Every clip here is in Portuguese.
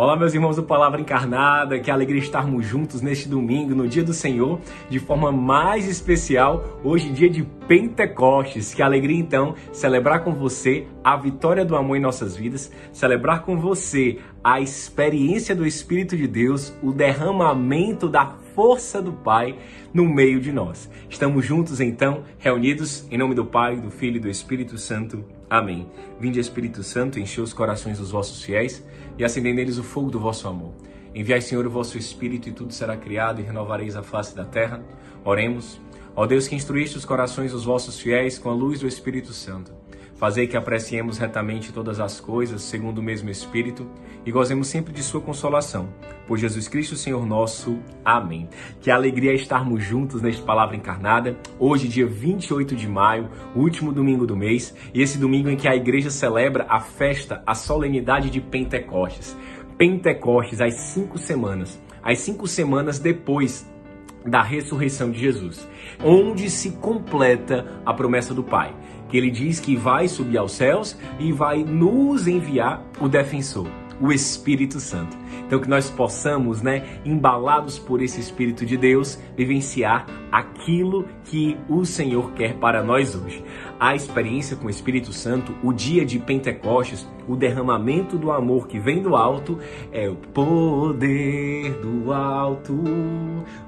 Olá, meus irmãos do Palavra Encarnada, que alegria estarmos juntos neste domingo, no dia do Senhor, de forma mais especial, hoje, dia de Pentecostes. Que alegria, então, celebrar com você a vitória do amor em nossas vidas, celebrar com você a experiência do Espírito de Deus, o derramamento da força do Pai no meio de nós. Estamos juntos, então, reunidos em nome do Pai, do Filho e do Espírito Santo. Amém. Vinde, Espírito Santo, enche os corações dos vossos fiéis e acendei neles o fogo do vosso amor. Enviai, Senhor, o vosso Espírito e tudo será criado e renovareis a face da terra. Oremos. Ó Deus que instruíste os corações dos vossos fiéis com a luz do Espírito Santo. Fazei que apreciemos retamente todas as coisas, segundo o mesmo Espírito, e gozemos sempre de Sua consolação. Por Jesus Cristo, Senhor nosso. Amém. Que alegria estarmos juntos nesta palavra encarnada. Hoje, dia 28 de maio, último domingo do mês, e esse domingo em que a igreja celebra a festa, a solenidade de Pentecostes. Pentecostes, às cinco semanas. As cinco semanas depois da ressurreição de Jesus, onde se completa a promessa do Pai que ele diz que vai subir aos céus e vai nos enviar o defensor, o Espírito Santo. Então que nós possamos, né, embalados por esse Espírito de Deus, vivenciar aquilo que o Senhor quer para nós hoje. A experiência com o Espírito Santo, o dia de Pentecostes, o derramamento do amor que vem do alto, é o poder do alto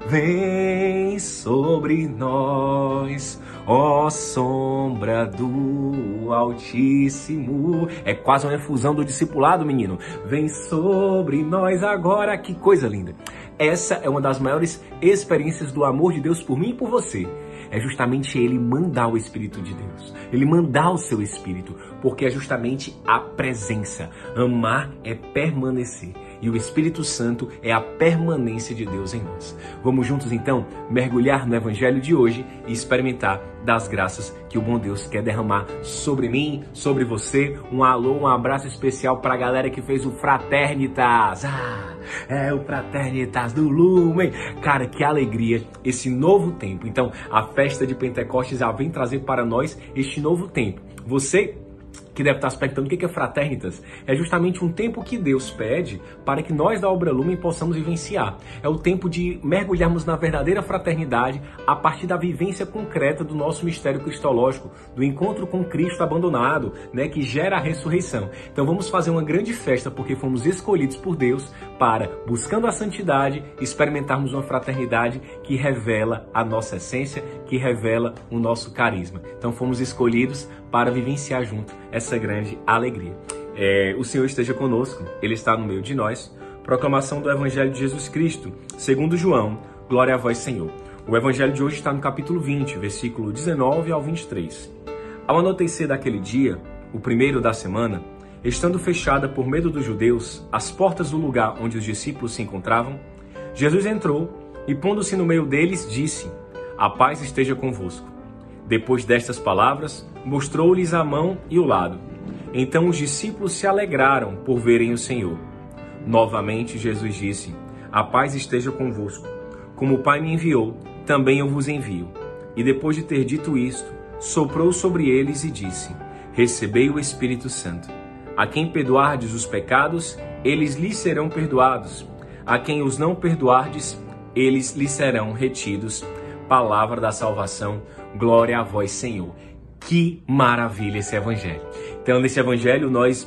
vem sobre nós, ó sombra do Altíssimo. É quase uma efusão do discipulado, menino. Vem sobre nós agora. Que coisa linda! Essa é uma das maiores experiências do amor de Deus por mim e por você. É justamente Ele mandar o Espírito de Deus. Ele mandar o seu Espírito. Porque é justamente a presença. Amar é permanecer e o Espírito Santo é a permanência de Deus em nós. Vamos juntos então mergulhar no Evangelho de hoje e experimentar das graças que o bom Deus quer derramar sobre mim, sobre você. Um alô, um abraço especial para a galera que fez o Fraternitas. Ah, é o Fraternitas do Lumen. Cara, que alegria esse novo tempo. Então, a festa de Pentecostes já vem trazer para nós este novo tempo. Você que deve estar se perguntando o que é fraternitas, é justamente um tempo que Deus pede para que nós da Obra Lumen possamos vivenciar. É o tempo de mergulharmos na verdadeira fraternidade a partir da vivência concreta do nosso mistério cristológico, do encontro com Cristo abandonado, né, que gera a ressurreição. Então vamos fazer uma grande festa porque fomos escolhidos por Deus para, buscando a santidade, experimentarmos uma fraternidade que revela a nossa essência, que revela o nosso carisma. Então fomos escolhidos para vivenciar junto essa grande alegria. É, o Senhor esteja conosco, Ele está no meio de nós. Proclamação do Evangelho de Jesus Cristo, segundo João. Glória a vós, Senhor. O Evangelho de hoje está no capítulo 20, versículo 19 ao 23. Ao anoitecer daquele dia, o primeiro da semana, estando fechada por medo dos judeus as portas do lugar onde os discípulos se encontravam, Jesus entrou e, pondo-se no meio deles, disse: A paz esteja convosco. Depois destas palavras, mostrou-lhes a mão e o lado. Então os discípulos se alegraram por verem o Senhor. Novamente Jesus disse: A paz esteja convosco. Como o Pai me enviou, também eu vos envio. E depois de ter dito isto, soprou sobre eles e disse: Recebei o Espírito Santo. A quem perdoardes os pecados, eles lhes serão perdoados. A quem os não perdoardes, eles lhes serão retidos. Palavra da salvação. Glória a vós, Senhor. Que maravilha esse evangelho. Então, nesse evangelho, nós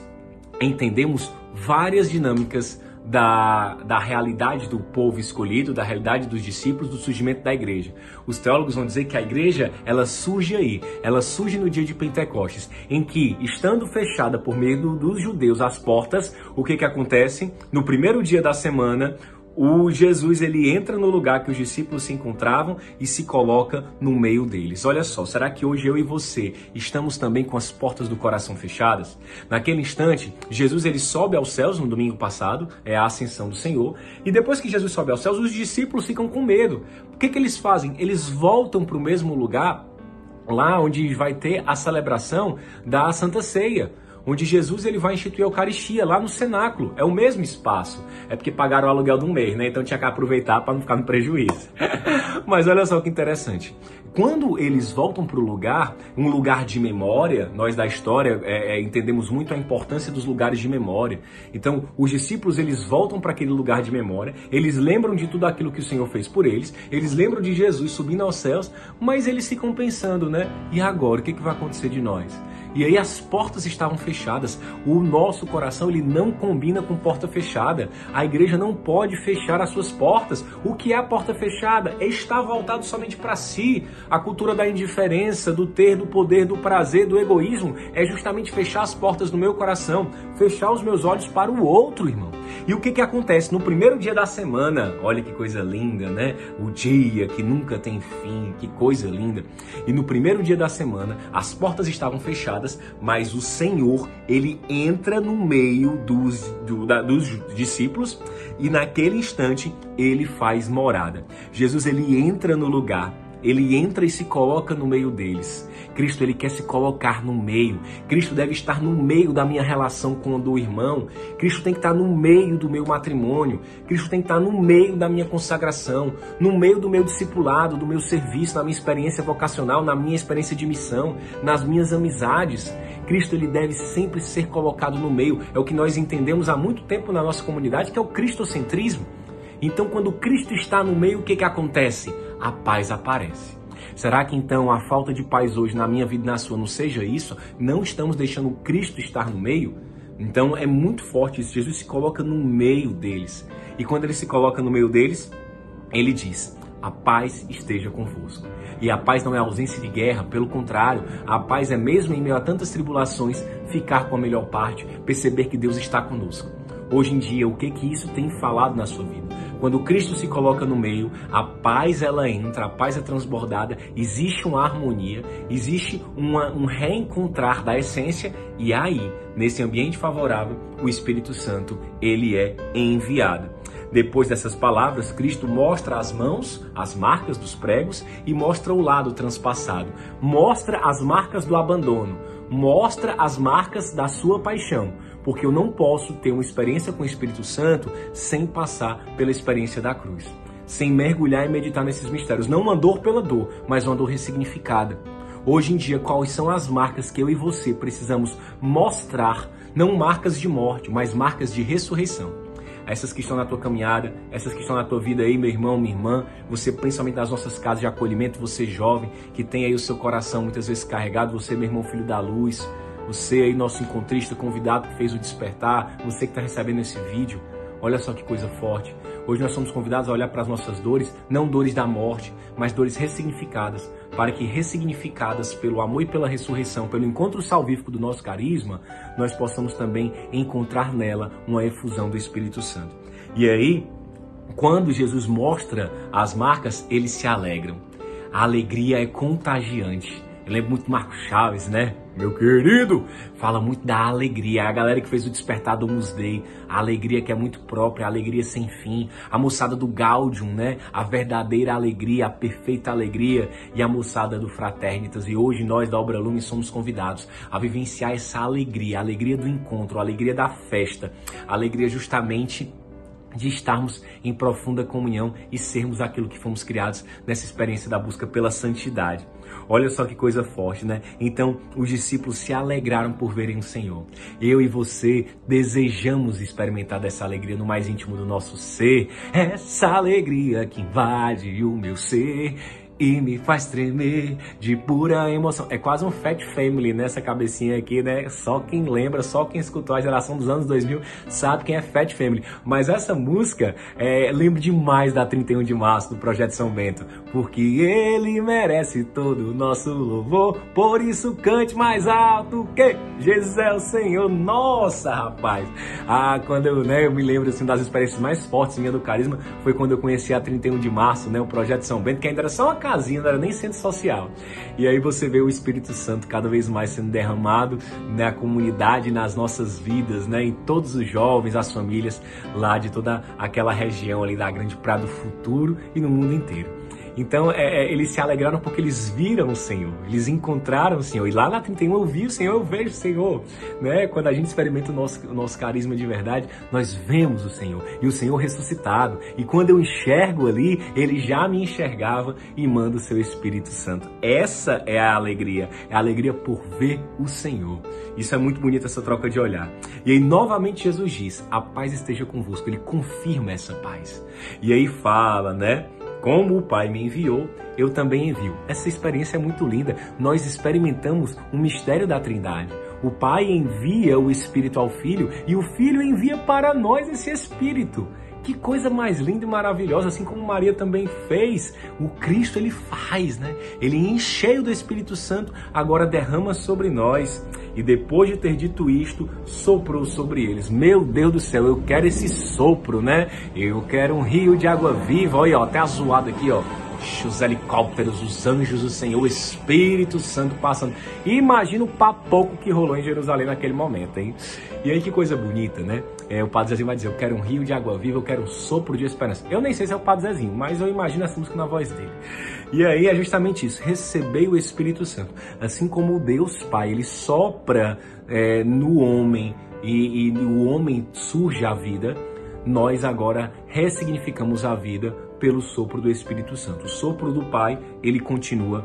entendemos várias dinâmicas da, da realidade do povo escolhido, da realidade dos discípulos, do surgimento da igreja. Os teólogos vão dizer que a igreja, ela surge aí, ela surge no dia de Pentecostes, em que, estando fechada por meio dos judeus as portas, o que que acontece? No primeiro dia da semana, o Jesus ele entra no lugar que os discípulos se encontravam e se coloca no meio deles. Olha só, será que hoje eu e você estamos também com as portas do coração fechadas? Naquele instante, Jesus ele sobe aos céus no domingo passado, é a ascensão do Senhor, e depois que Jesus sobe aos céus, os discípulos ficam com medo. O que, que eles fazem? Eles voltam para o mesmo lugar, lá onde vai ter a celebração da Santa Ceia onde Jesus ele vai instituir a Eucaristia lá no cenáculo. É o mesmo espaço. É porque pagaram o aluguel de um mês, né? Então tinha que aproveitar para não ficar no prejuízo. Mas olha só que interessante. Quando eles voltam para o lugar, um lugar de memória, nós da história é, é, entendemos muito a importância dos lugares de memória. Então, os discípulos eles voltam para aquele lugar de memória, eles lembram de tudo aquilo que o Senhor fez por eles, eles lembram de Jesus subindo aos céus, mas eles ficam pensando, né? E agora, o que, que vai acontecer de nós? E aí as portas estavam fechadas. O nosso coração ele não combina com porta fechada. A igreja não pode fechar as suas portas. O que é a porta fechada? É estar voltado somente para si. A cultura da indiferença, do ter, do poder, do prazer, do egoísmo é justamente fechar as portas do meu coração, fechar os meus olhos para o outro, irmão. E o que que acontece no primeiro dia da semana? Olha que coisa linda, né? O dia que nunca tem fim, que coisa linda. E no primeiro dia da semana, as portas estavam fechadas, mas o Senhor, ele entra no meio dos, do, da, dos discípulos e naquele instante ele faz morada. Jesus ele entra no lugar ele entra e se coloca no meio deles. Cristo ele quer se colocar no meio. Cristo deve estar no meio da minha relação com o irmão. Cristo tem que estar no meio do meu matrimônio. Cristo tem que estar no meio da minha consagração, no meio do meu discipulado, do meu serviço, na minha experiência vocacional, na minha experiência de missão, nas minhas amizades. Cristo ele deve sempre ser colocado no meio. É o que nós entendemos há muito tempo na nossa comunidade, que é o cristocentrismo. Então, quando Cristo está no meio, o que, que acontece? A paz aparece. Será que então a falta de paz hoje na minha vida e na sua não seja isso? Não estamos deixando Cristo estar no meio? Então é muito forte isso. Jesus se coloca no meio deles. E quando ele se coloca no meio deles, ele diz: A paz esteja convosco. E a paz não é ausência de guerra, pelo contrário, a paz é mesmo em meio a tantas tribulações, ficar com a melhor parte, perceber que Deus está conosco. Hoje em dia, o que que isso tem falado na sua vida? Quando Cristo se coloca no meio, a paz ela entra, a paz é transbordada, existe uma harmonia, existe uma, um reencontrar da essência e aí, nesse ambiente favorável, o Espírito Santo, ele é enviado. Depois dessas palavras, Cristo mostra as mãos, as marcas dos pregos e mostra o lado transpassado. Mostra as marcas do abandono, mostra as marcas da sua paixão porque eu não posso ter uma experiência com o Espírito Santo sem passar pela experiência da cruz, sem mergulhar e meditar nesses mistérios. Não uma dor pela dor, mas uma dor ressignificada. Hoje em dia, quais são as marcas que eu e você precisamos mostrar? Não marcas de morte, mas marcas de ressurreição essas que estão na tua caminhada, essas que estão na tua vida aí, meu irmão, minha irmã, você principalmente nas nossas casas de acolhimento, você jovem, que tem aí o seu coração muitas vezes carregado, você, meu irmão, filho da luz, você aí, nosso encontrista, convidado que fez o despertar, você que está recebendo esse vídeo, olha só que coisa forte. Hoje nós somos convidados a olhar para as nossas dores, não dores da morte, mas dores ressignificadas, para que ressignificadas pelo amor e pela ressurreição, pelo encontro salvífico do nosso carisma, nós possamos também encontrar nela uma efusão do Espírito Santo. E aí, quando Jesus mostra as marcas, eles se alegram. A alegria é contagiante. Eu lembro muito Marco Chaves, né? Meu querido, fala muito da alegria. A galera que fez o despertar do Musday, a alegria que é muito própria, a alegria sem fim. A moçada do Gaudium, né? A verdadeira alegria, a perfeita alegria. E a moçada do Fraternitas. E hoje nós da Obra Lume somos convidados a vivenciar essa alegria, a alegria do encontro, a alegria da festa, a alegria justamente de estarmos em profunda comunhão e sermos aquilo que fomos criados nessa experiência da busca pela santidade. Olha só que coisa forte, né? Então, os discípulos se alegraram por verem o Senhor. Eu e você desejamos experimentar dessa alegria no mais íntimo do nosso ser, essa alegria que invade o meu ser e me faz tremer de pura emoção. É quase um Fat Family nessa cabecinha aqui, né? Só quem lembra, só quem escutou a geração dos anos 2000 sabe quem é Fat Family. Mas essa música é, lembra demais da 31 de março do Projeto São Bento, porque ele merece todo o nosso louvor. Por isso cante mais alto que Jesus é o Senhor. Nossa, rapaz! Ah, quando eu, né, eu me lembro assim das experiências mais fortes minha do carisma foi quando eu conheci a 31 de março, né, o Projeto São Bento, que ainda era só uma casinha, não era nem centro social. E aí você vê o Espírito Santo cada vez mais sendo derramado na comunidade, nas nossas vidas, né? Em todos os jovens, as famílias lá de toda aquela região ali da Grande Praia do Futuro e no mundo inteiro. Então, é, é, eles se alegraram porque eles viram o Senhor, eles encontraram o Senhor. E lá na 31 eu vi o Senhor, eu vejo o Senhor. Né? Quando a gente experimenta o nosso, o nosso carisma de verdade, nós vemos o Senhor e o Senhor ressuscitado. E quando eu enxergo ali, ele já me enxergava e manda o seu Espírito Santo. Essa é a alegria, é a alegria por ver o Senhor. Isso é muito bonito, essa troca de olhar. E aí, novamente, Jesus diz: A paz esteja convosco. Ele confirma essa paz. E aí fala, né? Como o Pai me enviou, eu também envio. Essa experiência é muito linda. Nós experimentamos o mistério da Trindade. O Pai envia o Espírito ao Filho e o Filho envia para nós esse Espírito. Que coisa mais linda e maravilhosa, assim como Maria também fez, o Cristo ele faz, né? Ele encheio do Espírito Santo, agora derrama sobre nós. E depois de ter dito isto, soprou sobre eles. Meu Deus do céu, eu quero esse sopro, né? Eu quero um rio de água viva. Olha, ó, até azuado aqui, ó os helicópteros, os anjos do Senhor, o Espírito Santo passando. Imagina o papoco que rolou em Jerusalém naquele momento, hein? E aí que coisa bonita, né? É, o Padre Zezinho vai dizer, eu quero um rio de água viva, eu quero um sopro de esperança. Eu nem sei se é o Padre Zezinho, mas eu imagino essa música na voz dele. E aí é justamente isso, receber o Espírito Santo. Assim como o Deus Pai, ele sopra é, no homem e, e no homem surge a vida, nós agora ressignificamos a vida pelo sopro do Espírito Santo. O sopro do Pai, ele continua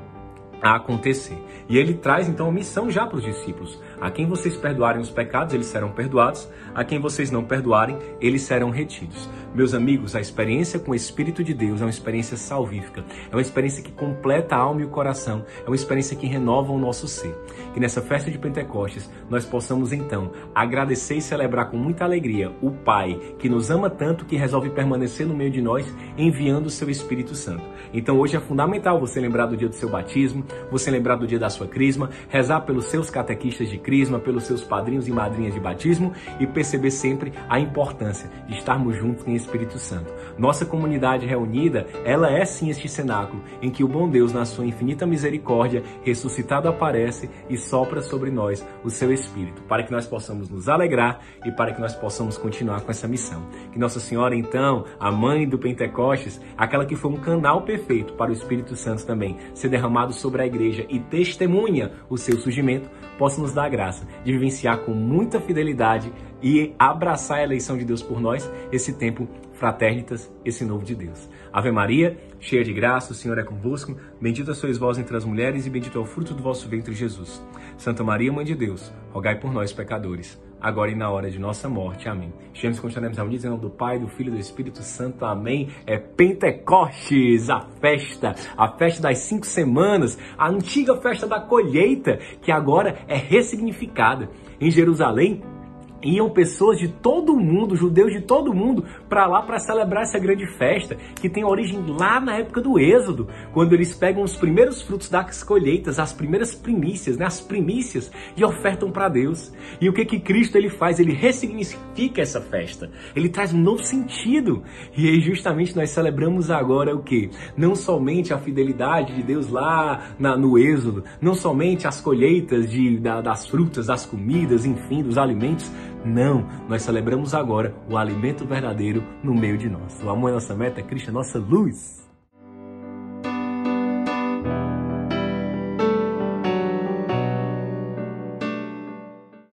a acontecer. E ele traz então a missão já para os discípulos. A quem vocês perdoarem os pecados, eles serão perdoados. A quem vocês não perdoarem, eles serão retidos. Meus amigos, a experiência com o Espírito de Deus é uma experiência salvífica. É uma experiência que completa a alma e o coração. É uma experiência que renova o nosso ser. Que nessa festa de Pentecostes nós possamos então agradecer e celebrar com muita alegria o Pai que nos ama tanto que resolve permanecer no meio de nós enviando o seu Espírito Santo. Então hoje é fundamental você lembrar do dia do seu batismo, você lembrar do dia da sua crisma, rezar pelos seus catequistas de crisma, pelos seus padrinhos e madrinhas de batismo e perceber sempre a importância de estarmos juntos em Espírito Santo. Nossa comunidade reunida, ela é sim este cenáculo em que o bom Deus, na sua infinita misericórdia, ressuscitado aparece e sopra sobre nós o seu Espírito, para que nós possamos nos alegrar e para que nós possamos continuar com essa missão. Que Nossa Senhora, então, a mãe do Pentecostes, aquela que foi um canal perfeito para o Espírito Santo também ser derramado sobre a igreja e testemunha o seu surgimento, possa nos dar a graça de vivenciar com muita fidelidade e abraçar a eleição de Deus por nós, esse tempo fraternitas, esse novo de Deus. Ave Maria, cheia de graça, o Senhor é convosco, bendita sois vós entre as mulheres e bendito é o fruto do vosso ventre, Jesus. Santa Maria, Mãe de Deus, rogai por nós, pecadores, agora e na hora de nossa morte. Amém. Chegamos e continuaremos unir em nome do Pai, do Filho e do Espírito Santo. Amém. É Pentecostes, a festa, a festa das cinco semanas, a antiga festa da colheita, que agora é ressignificada. Em Jerusalém, iam pessoas de todo mundo, judeus de todo mundo, para lá para celebrar essa grande festa, que tem origem lá na época do Êxodo, quando eles pegam os primeiros frutos das colheitas, as primeiras primícias, né, as primícias, e ofertam para Deus. E o que que Cristo ele faz? Ele ressignifica essa festa. Ele traz um novo sentido. E aí justamente nós celebramos agora o que? Não somente a fidelidade de Deus lá na, no Êxodo, não somente as colheitas de, da, das frutas, das comidas, enfim, dos alimentos, não, nós celebramos agora o alimento verdadeiro no meio de nós. O amor é nossa meta, Cristo é nossa luz.